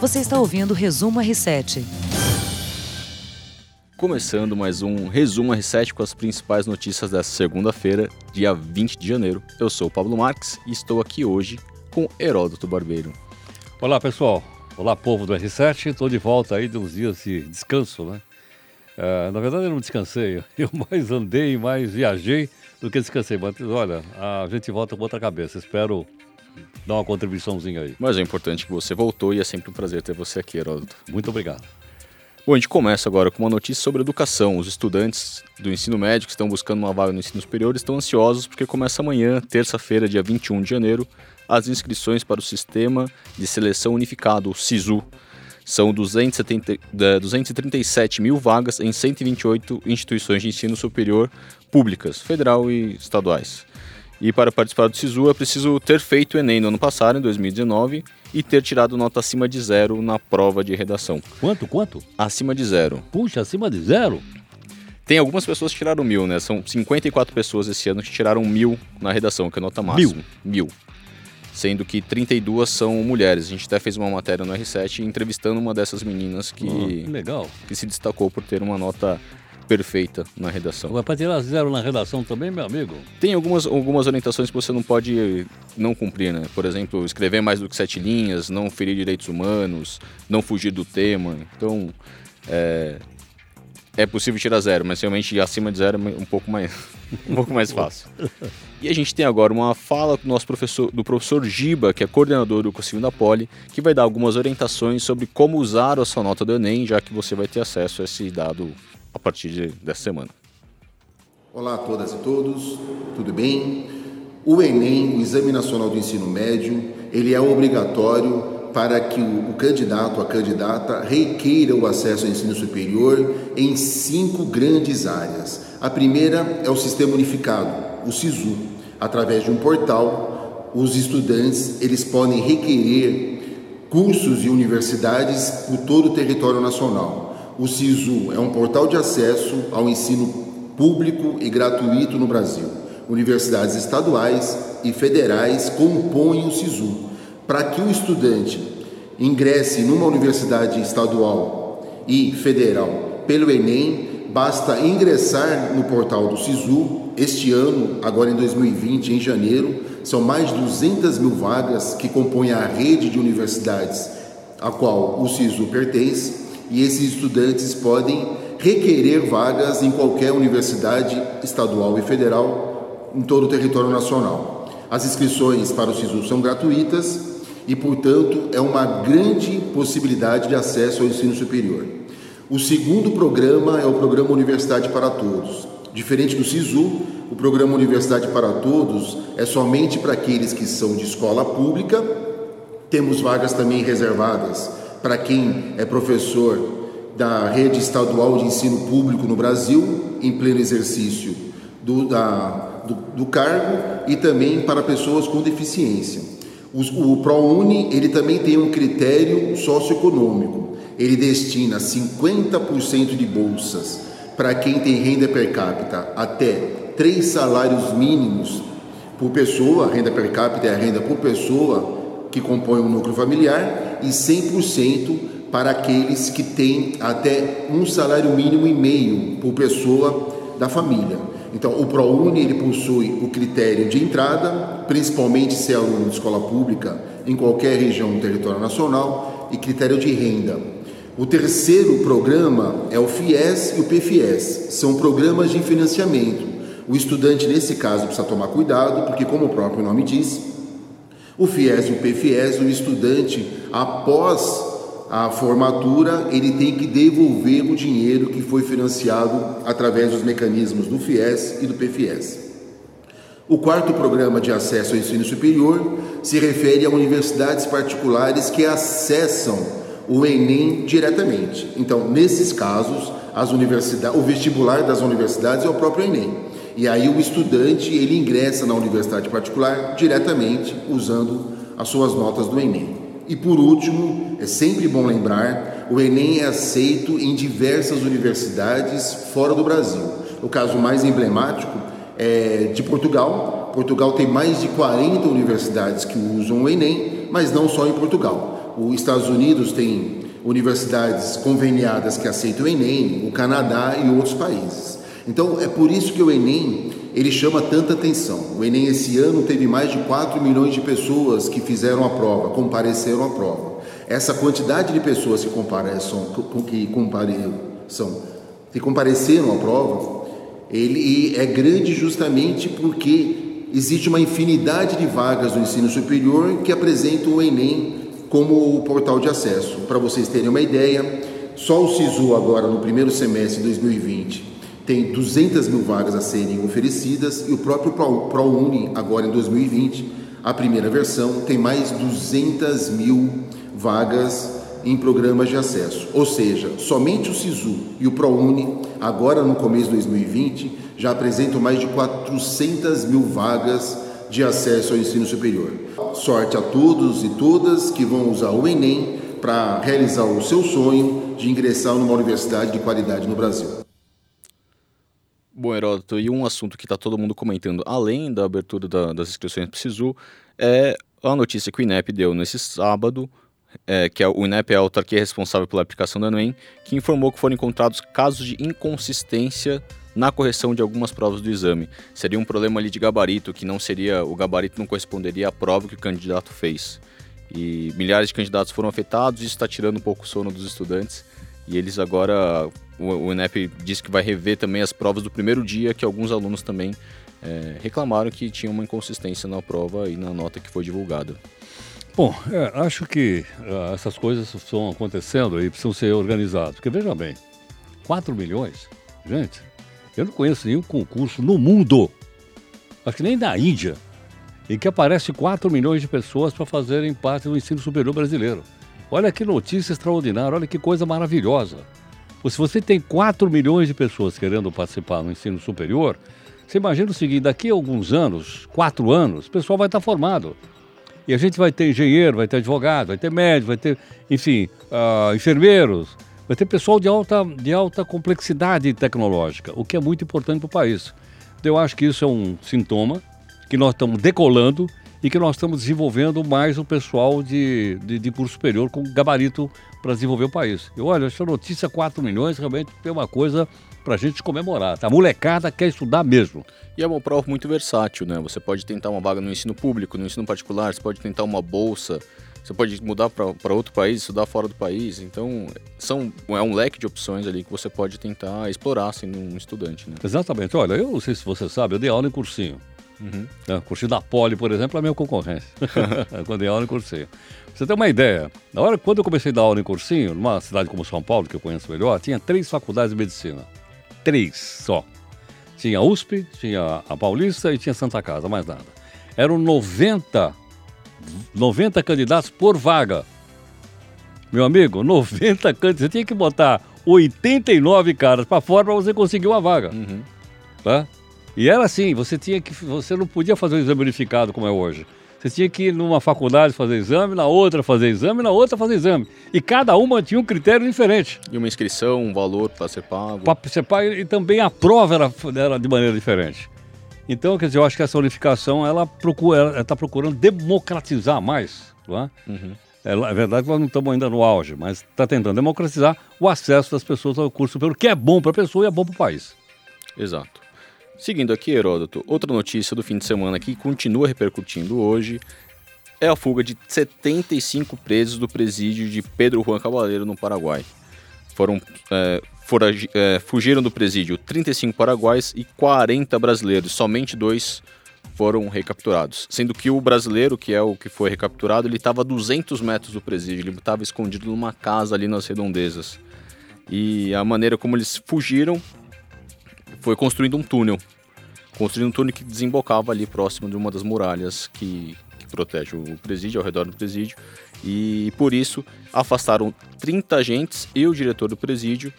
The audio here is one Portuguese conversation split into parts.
Você está ouvindo o Resumo R7. Começando mais um Resumo R7 com as principais notícias dessa segunda-feira, dia 20 de janeiro. Eu sou o Pablo Marques e estou aqui hoje com Heródoto Barbeiro. Olá, pessoal. Olá, povo do R7. Estou de volta aí de uns dias de descanso, né? Uh, na verdade, eu não descansei. Eu mais andei, mais viajei do que descansei. Mas olha, a gente volta com outra cabeça. Espero dar uma contribuiçãozinha aí. Mas é importante que você voltou e é sempre um prazer ter você aqui, Heródoto. Muito obrigado. Bom, a gente começa agora com uma notícia sobre educação. Os estudantes do ensino médio que estão buscando uma vaga no ensino superior estão ansiosos porque começa amanhã, terça-feira, dia 21 de janeiro, as inscrições para o Sistema de Seleção Unificado, o SISU. São 270, 237 mil vagas em 128 instituições de ensino superior públicas, federal e estaduais. E para participar do SISU é preciso ter feito o Enem no ano passado, em 2019, e ter tirado nota acima de zero na prova de redação. Quanto? Quanto? Acima de zero. Puxa, acima de zero? Tem algumas pessoas que tiraram mil, né? São 54 pessoas esse ano que tiraram mil na redação, que é a nota máxima. Mil? Mil. Sendo que 32 são mulheres. A gente até fez uma matéria no R7 entrevistando uma dessas meninas que, Oh, que legal. que se destacou por ter uma nota perfeita na redação. Vai para tirar zero na redação também, meu amigo? Tem algumas, algumas orientações que você não pode não cumprir, né? Por exemplo, escrever mais do que sete linhas, não ferir direitos humanos, não fugir do tema. Então, é, é possível tirar zero, mas realmente acima de zero é um pouco mais, um pouco mais fácil. E a gente tem agora uma fala do nosso professor, do professor Giba, que é coordenador do cursinho da Poli, que vai dar algumas orientações sobre como usar a sua nota do Enem, já que você vai ter acesso a esse dado a partir de, dessa semana. Olá a todas e todos, tudo bem? O Enem, o Exame Nacional do Ensino Médio, ele é obrigatório para que o, o candidato, a candidata, requeira o acesso ao ensino superior em cinco grandes áreas. A primeira é o Sistema Unificado, o SISU. Através de um portal, os estudantes eles podem requerer cursos e universidades por todo o território nacional. O SISU é um portal de acesso ao ensino público e gratuito no Brasil. Universidades estaduais e federais compõem o SISU. Para que o estudante ingresse numa universidade estadual e federal pelo Enem, basta ingressar no portal do SISU. Este ano, agora em 2020, em janeiro, são mais de 200 mil vagas que compõem a rede de universidades a qual o SISU pertence, e esses estudantes podem requerer vagas em qualquer universidade estadual e federal em todo o território nacional. As inscrições para o SISU são gratuitas e, portanto, é uma grande possibilidade de acesso ao ensino superior. O segundo programa é o Programa Universidade para Todos. Diferente do SISU, o Programa Universidade para Todos é somente para aqueles que são de escola pública. Temos vagas também reservadas para quem é professor da rede estadual de ensino público no Brasil, em pleno exercício do, da, do, do cargo, e também para pessoas com deficiência. O, o ProUni ele também tem um critério socioeconômico. Ele destina 50% de bolsas para quem tem renda per capita até três salários mínimos por pessoa, renda per capita é a renda por pessoa que compõe o um núcleo familiar, e 100% para aqueles que têm até um salário mínimo e meio por pessoa da família. Então, o ProUni ele possui o critério de entrada, principalmente se é aluno de escola pública em qualquer região do território nacional, e critério de renda. O terceiro programa é o FIES e o PFIES, são programas de financiamento. O estudante, nesse caso, precisa tomar cuidado, porque, como o próprio nome diz, o FIES e o PFIES, o estudante, após a formatura, ele tem que devolver o dinheiro que foi financiado através dos mecanismos do FIES e do PFIES. O quarto programa de acesso ao ensino superior se refere a universidades particulares que acessam o Enem diretamente. Então, nesses casos, as universidades, o vestibular das universidades é o próprio Enem. E aí o estudante ele ingressa na universidade particular diretamente usando as suas notas do Enem. E por último, é sempre bom lembrar, o Enem é aceito em diversas universidades fora do Brasil. O caso mais emblemático é de Portugal. Portugal tem mais de 40 universidades que usam o Enem, mas não só em Portugal. Os Estados Unidos tem universidades conveniadas que aceitam o Enem, o Canadá e outros países. Então é por isso que o Enem ele chama tanta atenção. O Enem esse ano teve mais de 4 milhões de pessoas que fizeram a prova, compareceram à prova. Essa quantidade de pessoas que compareçam, que compareçam, que compareceram à prova, ele é grande justamente porque existe uma infinidade de vagas no ensino superior que apresentam o Enem como o portal de acesso. Para vocês terem uma ideia, só o SISU agora no primeiro semestre de 2020 tem 200 mil vagas a serem oferecidas e o próprio ProUni agora em 2020, a primeira versão, tem mais 200 mil vagas em programas de acesso. Ou seja, somente o SISU e o ProUni, agora no começo de 2020, já apresentam mais de 400 mil vagas de acesso ao ensino superior. Sorte a todos e todas que vão usar o Enem para realizar o seu sonho de ingressar numa universidade de qualidade no Brasil. Bom, Heródoto, e um assunto que está todo mundo comentando, além da abertura da, das inscrições para o SISU, é a notícia que o INEP deu nesse sábado, é, que é, o INEP é a autarquia responsável pela aplicação do Enem, que informou que foram encontrados casos de inconsistência na correção de algumas provas do exame. Seria um problema ali de gabarito, que não seria o gabarito não corresponderia à prova que o candidato fez. E milhares de candidatos foram afetados, isso está tirando um pouco o sono dos estudantes. E eles agora, o, o INEP disse que vai rever também as provas do primeiro dia, que alguns alunos também é, reclamaram que tinha uma inconsistência na prova e na nota que foi divulgada. Bom, é, acho que uh, essas coisas estão acontecendo e precisam ser organizadas. Porque veja bem, 4 milhões, gente, eu não conheço nenhum concurso no mundo, acho que nem na Índia, em que aparece 4 milhões de pessoas para fazerem parte do ensino superior brasileiro. Olha que notícia extraordinária, olha que coisa maravilhosa. Se você tem 4 milhões de pessoas querendo participar no ensino superior, você imagina o seguinte: daqui a alguns anos, 4 anos, o pessoal vai estar formado. E a gente vai ter engenheiro, vai ter advogado, vai ter médico, vai ter, enfim, uh, enfermeiros, vai ter pessoal de alta, de alta complexidade tecnológica, o que é muito importante para o país. Então, eu acho que isso é um sintoma que nós estamos decolando e que nós estamos desenvolvendo mais o pessoal de, de, de curso superior com gabarito para desenvolver o país. E olha, essa notícia 4 milhões realmente é uma coisa para a gente comemorar. Tá? A molecada quer estudar mesmo. E é uma prova muito versátil, né? Você pode tentar uma vaga no ensino público, no ensino particular, você pode tentar uma bolsa, você pode mudar para outro país, estudar fora do país. Então, são, é um leque de opções ali que você pode tentar explorar sendo um estudante. Né? Exatamente. Olha, eu não sei se você sabe, eu dei aula em cursinho. Uhum. É, cursinho da Poli, por exemplo, é a minha concorrência. quando dei aula em cursinho. Pra você ter uma ideia, na hora quando eu comecei a dar aula em cursinho, numa cidade como São Paulo, que eu conheço melhor, tinha três faculdades de medicina. Três só. Tinha a USP, tinha a Paulista e tinha Santa Casa, mais nada. Eram 90 90 candidatos por vaga. Meu amigo, 90 candidatos. Você tinha que botar 89 caras para fora para você conseguir uma vaga. Uhum. Tá? E era assim, você tinha que. Você não podia fazer o exame unificado como é hoje. Você tinha que ir numa faculdade fazer exame, na outra fazer exame, na outra fazer exame. E cada uma tinha um critério diferente. E uma inscrição, um valor para ser pago. Para ser pago e também a prova era, era de maneira diferente. Então, quer dizer, eu acho que essa unificação ela procura, está procurando democratizar mais, não é? Uhum. É, é, verdade que nós não estamos ainda no auge, mas está tentando democratizar o acesso das pessoas ao curso superior, que é bom para a pessoa e é bom para o país. Exato. Seguindo aqui, Heródoto, outra notícia do fim de semana que continua repercutindo hoje é a fuga de 75 presos do presídio de Pedro Juan Cavaleiro, no Paraguai. Foram é, é, fugiram do presídio 35 paraguaios e 40 brasileiros, somente dois foram recapturados. Sendo que o brasileiro, que é o que foi recapturado, ele estava a 200 metros do presídio, ele estava escondido numa casa ali nas redondezas. E a maneira como eles fugiram foi construindo um túnel. Construindo um túnel que desembocava ali próximo de uma das muralhas que, que protege o presídio, ao redor do presídio. E por isso afastaram 30 agentes e o diretor do presídio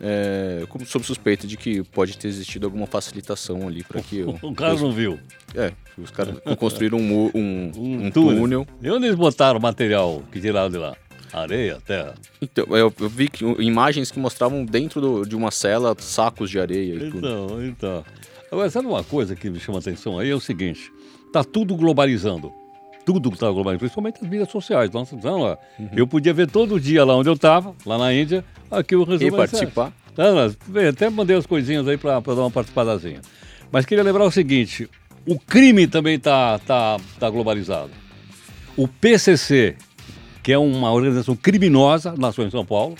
é, sob suspeita de que pode ter existido alguma facilitação ali para que... O, o cara não viu. É, os caras construíram um, um, um, um túnel. túnel. E onde eles botaram o material que tiraram de lá? Areia, terra? Então, eu, eu vi que, imagens que mostravam dentro do, de uma cela sacos de areia e então, tudo. Então, Agora, sabe uma coisa que me chama a atenção aí? É o seguinte, tá tudo globalizando. tudo que está globalizado, principalmente as mídias sociais. Nossa, então, lá, uhum. Eu podia ver todo dia lá onde eu estava, lá na Índia, aqui o resumo. E participar. Não, até mandei as coisinhas aí para dar uma participadazinha. Mas queria lembrar o seguinte: o crime também está tá, tá globalizado. O PCC, que é uma organização criminosa, nasceu em São Paulo,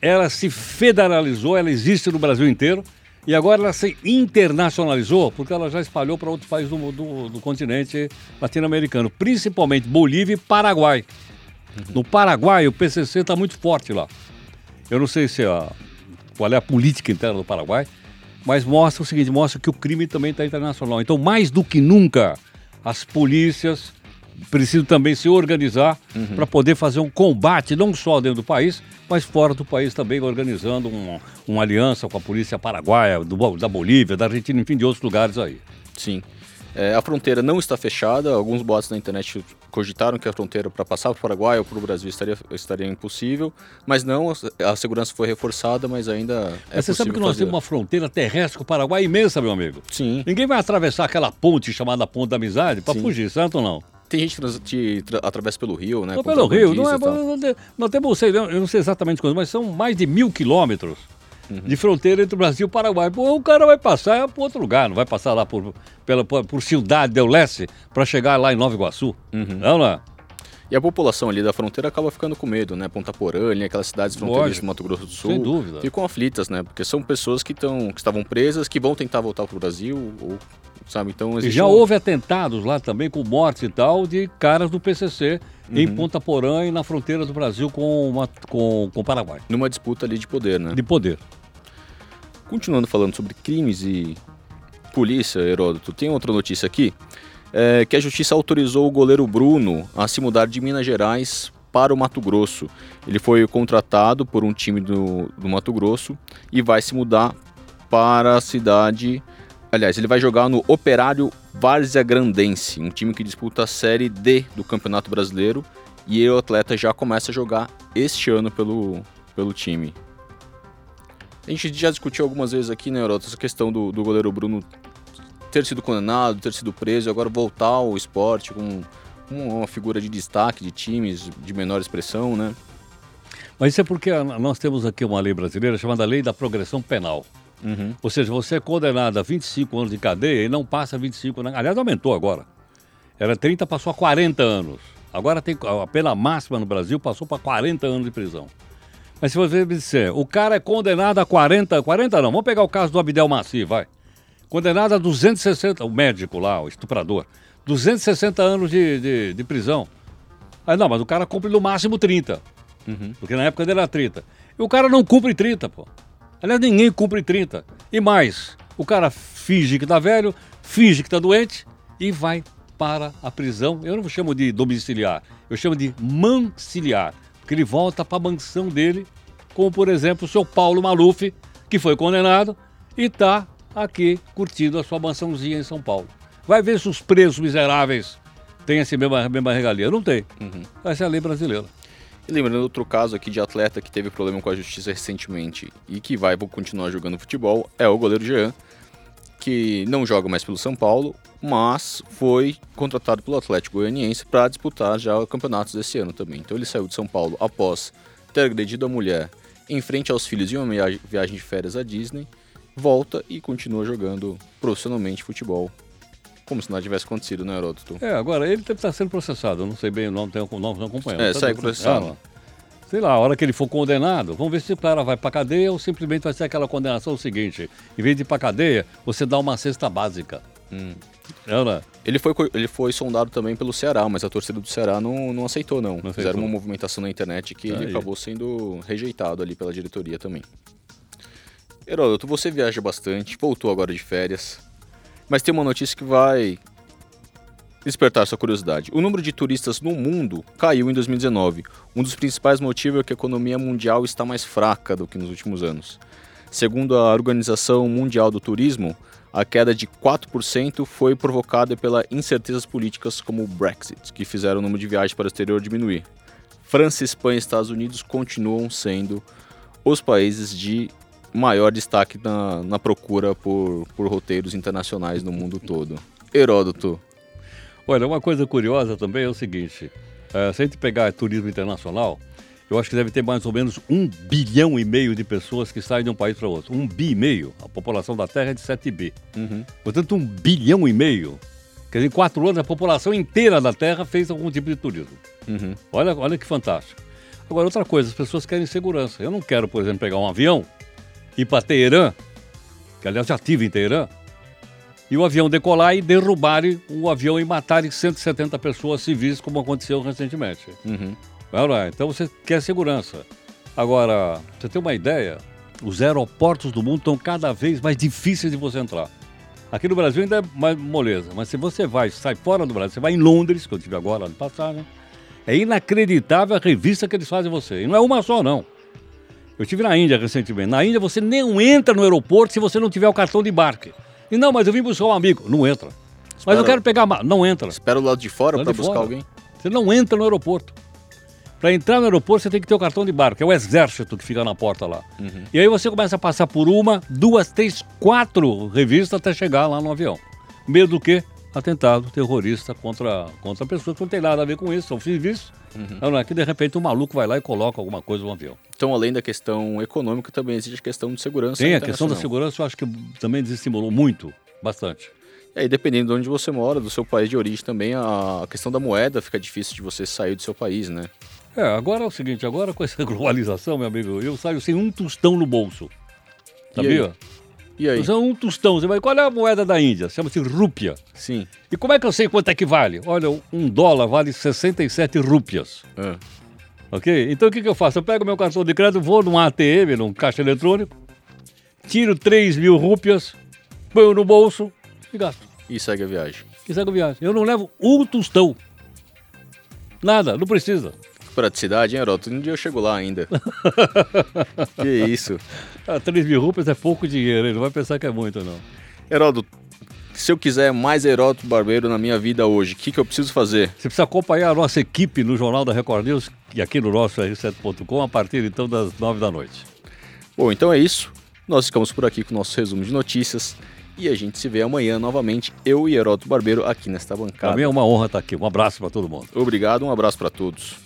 ela se federalizou, ela existe no Brasil inteiro e agora ela se internacionalizou porque ela já espalhou para outros países do, do, do continente latino-americano, principalmente Bolívia e Paraguai. Uhum. No Paraguai, o PCC está muito forte lá. Eu não sei se a, qual é a política interna do Paraguai, mas mostra o seguinte: mostra que o crime também está internacional. Então, mais do que nunca, as polícias precisam também se organizar uhum. para poder fazer um combate, não só dentro do país, mas fora do país também, organizando um, uma aliança com a polícia paraguaia, do, da Bolívia, da Argentina, enfim, de outros lugares aí. Sim. É, a fronteira não está fechada. Alguns boatos na internet cogitaram que a fronteira para passar para o Paraguai ou para o Brasil estaria, estaria impossível, mas não, a segurança foi reforçada, mas ainda é Você sabe que nós fazer. temos uma fronteira terrestre com o Paraguai imensa, meu amigo. Sim. Ninguém vai atravessar aquela ponte chamada Ponte da Amizade para fugir, certo ou não? Tem gente que atravessa pelo rio, né? Não, pelo rio, não é. Não temos, eu não sei exatamente quantos, mas são mais de mil quilômetros uhum. de fronteira entre o Brasil e o Paraguai. Pô, o cara vai passar para outro lugar, não vai passar lá por, pela, por, por Cidade del Leste para chegar lá em Nova Iguaçu. Uhum. Não, não é? E a população ali da fronteira acaba ficando com medo, né? Ponta Porã, aquelas cidades fronteiras do Mato Grosso do Sul. Sem dúvida. Ficam aflitas, né? Porque são pessoas que, tão, que estavam presas, que vão tentar voltar para o Brasil, ou, sabe? Então, e já um... houve atentados lá também, com mortes e tal, de caras do PCC uhum. em Ponta Porã e na fronteira do Brasil com, uma, com, com o Paraguai. Numa disputa ali de poder, né? De poder. Continuando falando sobre crimes e polícia, Heródoto, tem outra notícia aqui, é, que a justiça autorizou o goleiro Bruno a se mudar de Minas Gerais para o Mato Grosso. Ele foi contratado por um time do, do Mato Grosso e vai se mudar para a cidade. Aliás, ele vai jogar no Operário Várzea Grandense, um time que disputa a Série D do Campeonato Brasileiro. E o atleta já começa a jogar este ano pelo, pelo time. A gente já discutiu algumas vezes aqui, né, Europa, essa questão do, do goleiro Bruno ter sido condenado, ter sido preso e agora voltar ao esporte com uma figura de destaque de times de menor expressão, né? Mas isso é porque nós temos aqui uma lei brasileira chamada Lei da Progressão Penal. Uhum. Ou seja, você é condenado a 25 anos de cadeia e não passa 25 anos. Aliás, aumentou agora. Era 30, passou a 40 anos. Agora tem a pena máxima no Brasil passou para 40 anos de prisão. Mas se você me disser, o cara é condenado a 40, 40 não, vamos pegar o caso do Abdel Maci, vai. Condenado a 260, o médico lá, o estuprador, 260 anos de, de, de prisão. Aí não, mas o cara cumpre no máximo 30. Uhum. Porque na época dele era 30. E o cara não cumpre 30, pô. Aliás, ninguém cumpre 30. E mais, o cara finge que tá velho, finge que tá doente e vai para a prisão. Eu não chamo de domiciliar, eu chamo de manciliar que ele volta para a mansão dele, como por exemplo o seu Paulo Maluf, que foi condenado e está aqui curtindo a sua mansãozinha em São Paulo. Vai ver se os presos miseráveis têm essa mesma, mesma regalia. Não tem. Uhum. Essa é a lei brasileira. E lembrando outro caso aqui de atleta que teve problema com a justiça recentemente e que vai continuar jogando futebol é o goleiro Jean, que não joga mais pelo São Paulo, mas foi contratado pelo Atlético Goianiense para disputar já campeonatos desse ano também. Então ele saiu de São Paulo após ter agredido a mulher em frente aos filhos em uma viagem de férias à Disney, volta e continua jogando profissionalmente futebol. Como se nada tivesse acontecido, né, Heródoto? É, agora ele deve estar sendo processado, eu não sei bem o nome, tenho não acompanhando. É, tá sai processado. Ah, sei lá, a hora que ele for condenado, vamos ver se o cara vai para cadeia ou simplesmente vai ser aquela condenação seguinte. Em vez de ir para cadeia, você dá uma cesta básica. Hum. É, ele foi, ele foi sondado também pelo Ceará, mas a torcida do Ceará não, não aceitou, não. não Fizeram uma movimentação na internet que ele acabou sendo rejeitado ali pela diretoria também. Heródoto, você viaja bastante, voltou agora de férias, mas tem uma notícia que vai despertar sua curiosidade. O número de turistas no mundo caiu em 2019. Um dos principais motivos é que a economia mundial está mais fraca do que nos últimos anos. Segundo a Organização Mundial do Turismo, a queda de 4% foi provocada pela incertezas políticas como o Brexit, que fizeram o número de viagens para o exterior diminuir. França, Espanha e Estados Unidos continuam sendo os países de maior destaque na, na procura por, por roteiros internacionais no mundo todo. Heródoto, Olha, uma coisa curiosa também é o seguinte: é, se a gente pegar turismo internacional, eu acho que deve ter mais ou menos um bilhão e meio de pessoas que saem de um país para outro. Um bi e meio. A população da Terra é de 7 bi. Uhum. Portanto, um bilhão e meio. Quer dizer, em quatro anos, a população inteira da Terra fez algum tipo de turismo. Uhum. Olha, olha que fantástico. Agora, outra coisa, as pessoas querem segurança. Eu não quero, por exemplo, pegar um avião, ir para Teherã, que aliás já estive em Teherã, e o avião decolar e derrubarem o avião e matarem 170 pessoas civis, como aconteceu recentemente. Uhum. Então você quer segurança. Agora, você tem uma ideia? Os aeroportos do mundo estão cada vez mais difíceis de você entrar. Aqui no Brasil ainda é mais moleza, mas se você vai, sai fora do Brasil, você vai em Londres, que eu tive agora ano passado, é inacreditável a revista que eles fazem você. E não é uma só, não. Eu estive na Índia recentemente. Na Índia você nem entra no aeroporto se você não tiver o cartão de embarque. E não, mas eu vim buscar um amigo. Não entra. Mas Espera- eu quero pegar. Não entra. Espera o lado de fora para buscar fora. alguém. Você não entra no aeroporto. Para entrar no aeroporto, você tem que ter o cartão de barco, é o exército que fica na porta lá. E aí você começa a passar por uma, duas, três, quatro revistas até chegar lá no avião. Medo do quê? Atentado terrorista contra, contra pessoas que não tem nada a ver com isso, são civis. Não é que de repente um maluco vai lá e coloca alguma coisa no avião. Então, além da questão econômica, também existe a questão de segurança. Tem a questão da segurança, eu acho que também desestimulou muito, bastante. E aí, dependendo de onde você mora, do seu país de origem também, a questão da moeda fica difícil de você sair do seu país, né? É, agora é o seguinte, agora com essa globalização, meu amigo, eu saio sem um tostão no bolso. Sabia? E aí? É um tostão. Você vai, qual é a moeda da Índia? Chama-se rúpia. Sim. E como é que eu sei quanto é que vale? Olha, um dólar vale 67 rúpias. Ah. Ok? Então o que, que eu faço? Eu pego meu cartão de crédito, vou num ATM, num caixa eletrônico, tiro 3 mil rúpias, ponho no bolso e gasto. E segue a viagem. E segue a viagem. Eu não levo um tostão. Nada, não precisa. Praticidade, hein, Heroto? Um dia eu chego lá ainda. que isso. Ah, 3 mil rúpias é pouco dinheiro, hein? não vai pensar que é muito, não. Heródoto, se eu quiser mais Heródoto Barbeiro na minha vida hoje, o que, que eu preciso fazer? Você precisa acompanhar a nossa equipe no Jornal da Record News e aqui no nosso R7.com a partir então das 9 da noite. Bom, então é isso. Nós ficamos por aqui com o nosso resumo de notícias. E a gente se vê amanhã novamente, eu e Heródoto Barbeiro, aqui nesta Para bancada. mim é uma honra estar aqui. Um abraço para todo mundo. Obrigado, um abraço para todos.